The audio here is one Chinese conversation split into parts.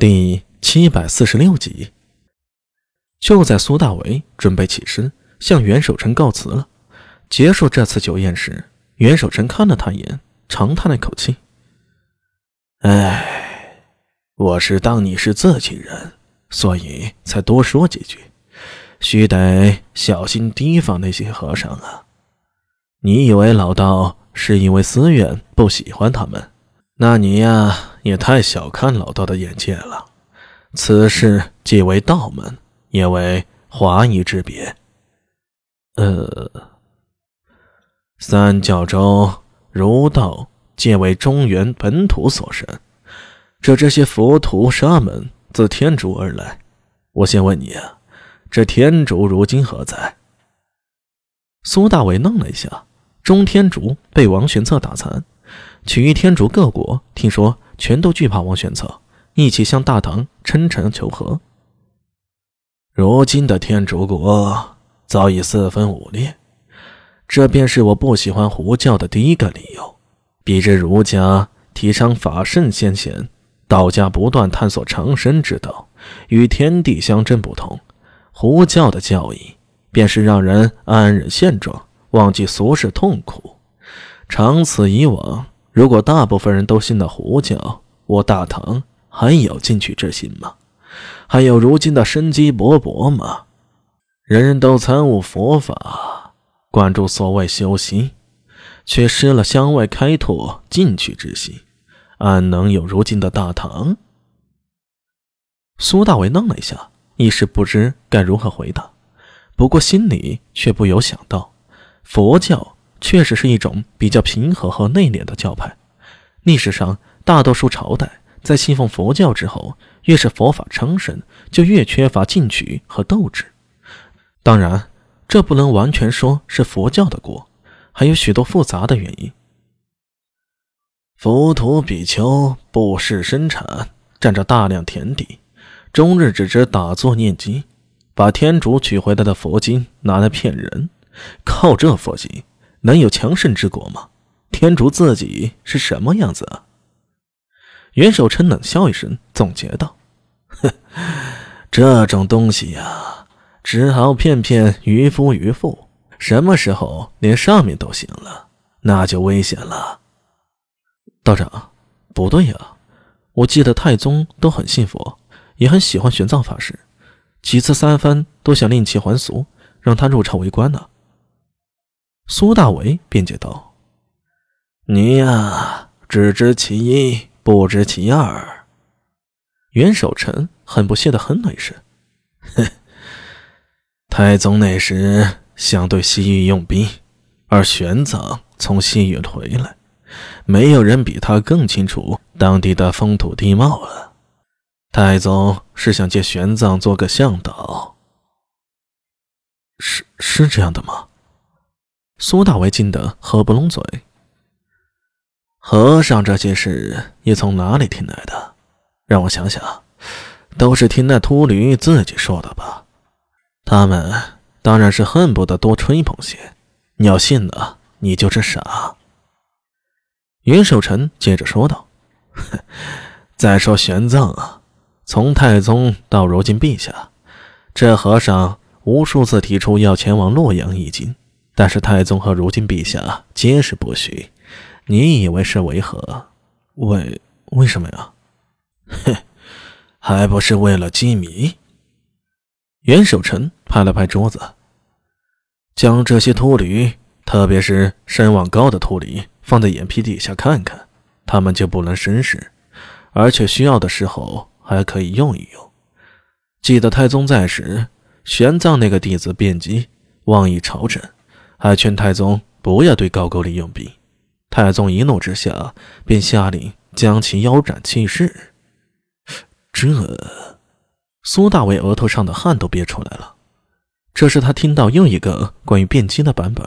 第七百四十六集，就在苏大为准备起身向袁守诚告辞了，结束这次酒宴时，袁守诚看了他一眼，长叹了一口气：“哎，我是当你是自己人，所以才多说几句，须得小心提防那些和尚啊。你以为老道是因为私怨不喜欢他们？”那你呀，也太小看老道的眼界了。此事既为道门，也为华夷之别。呃，三教中儒道皆为中原本土所生，这这些佛徒沙门自天竺而来。我先问你啊，这天竺如今何在？苏大伟愣了一下，中天竺被王玄策打残。其余天竺各国听说，全都惧怕王玄策，一起向大唐称臣求和。如今的天竺国早已四分五裂，这便是我不喜欢胡教的第一个理由。比之儒家提倡法圣先贤，道家不断探索长生之道，与天地相争不同，胡教的教义便是让人安忍现状，忘记俗世痛苦。长此以往。如果大部分人都信了胡教，我大唐还有进取之心吗？还有如今的生机勃勃吗？人人都参悟佛法，关注所谓修行，却失了向外开拓进取之心，安能有如今的大唐？苏大为愣了一下，一时不知该如何回答，不过心里却不由想到，佛教。确实是一种比较平和和内敛的教派。历史上，大多数朝代在信奉佛教之后，越是佛法昌盛，就越缺乏进取和斗志。当然，这不能完全说是佛教的锅，还有许多复杂的原因。浮屠比丘不事生产，占着大量田地，终日只知打坐念经，把天竺取回来的佛经拿来骗人，靠这佛经。能有强盛之国吗？天竺自己是什么样子啊？袁守诚冷笑一声，总结道：“哼，这种东西呀，只好骗骗渔夫渔妇。什么时候连上面都行了，那就危险了。”道长，不对呀，我记得太宗都很信佛，也很喜欢玄奘法师，几次三番都想令其还俗，让他入朝为官呢。苏大为辩解道：“你呀，只知其一，不知其二。”袁守诚很不屑的哼了一声：“哼，太宗那时想对西域用兵，而玄奘从西域回来，没有人比他更清楚当地的风土地貌了。太宗是想借玄奘做个向导，是是这样的吗？”苏大为惊得合不拢嘴。和尚这些事你从哪里听来的？让我想想，都是听那秃驴自己说的吧。他们当然是恨不得多吹捧些。你要信了，你就是傻。袁守诚接着说道：“ 再说玄奘啊，从太宗到如今陛下，这和尚无数次提出要前往洛阳一经。”但是太宗和如今陛下皆是不许，你以为是为何？为为什么呀？哼，还不是为了机密。袁守诚拍了拍桌子，将这些秃驴，特别是声望高的秃驴，放在眼皮底下看看，他们就不能生事，而且需要的时候还可以用一用。记得太宗在时，玄奘那个弟子辩机妄议朝政。还劝太宗不要对高句丽用兵，太宗一怒之下便下令将其腰斩弃市。这，苏大伟额头上的汗都憋出来了。这是他听到又一个关于辩机的版本。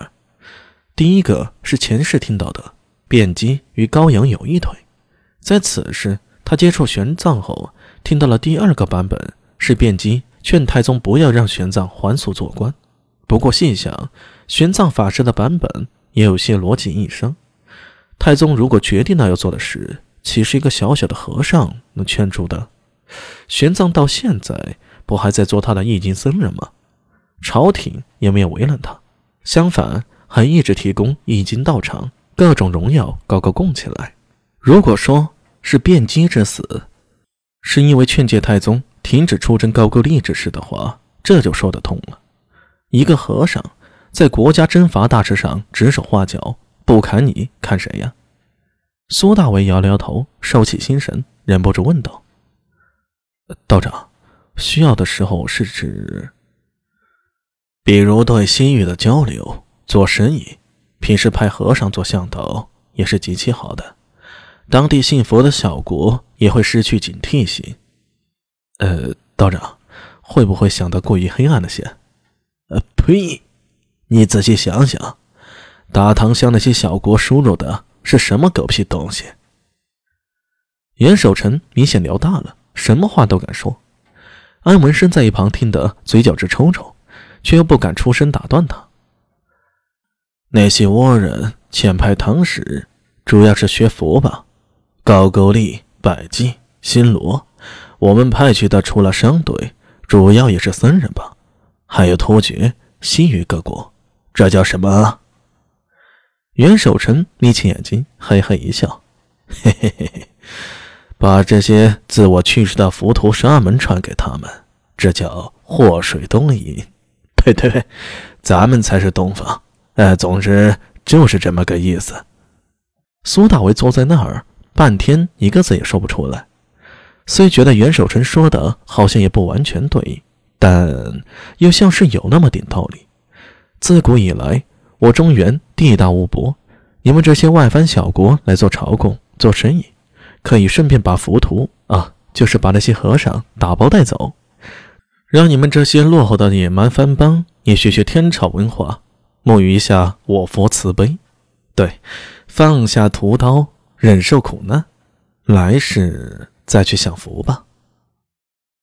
第一个是前世听到的，辩机与高阳有一腿。在此时，他接触玄奘后，听到了第二个版本，是辩机劝太宗不要让玄奘还俗做官。不过细想，玄奘法师的版本也有些逻辑异生。太宗如果决定了要做的事，岂是一个小小的和尚能劝住的？玄奘到现在不还在做他的易经僧人吗？朝廷也没有为难他，相反还一直提供易经道场、各种荣耀，高高供起来。如果说是辩机之死，是因为劝诫太宗停止出征高句丽之事的话，这就说得通了。一个和尚在国家征伐大事上指手画脚，不砍你看谁呀？苏大为摇了摇头，收起心神，忍不住问道：“道长，需要的时候是指？比如对西域的交流、做生意，平时派和尚做向导也是极其好的。当地信佛的小国也会失去警惕性。呃，道长，会不会想得过于黑暗了些？呸！你仔细想想，大唐向那些小国输入的。”是什么狗屁东西？袁守诚明显聊大了，什么话都敢说。安文生在一旁听得嘴角直抽抽，却又不敢出声打断他。那些倭人遣派唐使，主要是学佛吧？高句丽、百济、新罗，我们派去的除了商队，主要也是僧人吧？还有突厥、西域各国，这叫什么？袁守诚眯起眼睛，嘿嘿一笑：“嘿嘿嘿嘿，把这些自我去世的浮屠沙门传给他们，这叫祸水东引。对对对，咱们才是东方。哎，总之就是这么个意思。”苏大为坐在那儿，半天一个字也说不出来。虽觉得袁守诚说的好像也不完全对，但又像是有那么点道理。自古以来。我中原地大物博，你们这些外藩小国来做朝贡、做生意，可以顺便把浮屠啊，就是把那些和尚打包带走，让你们这些落后的野蛮藩邦也学学天朝文化，沐浴一下我佛慈悲。对，放下屠刀，忍受苦难，来世再去享福吧。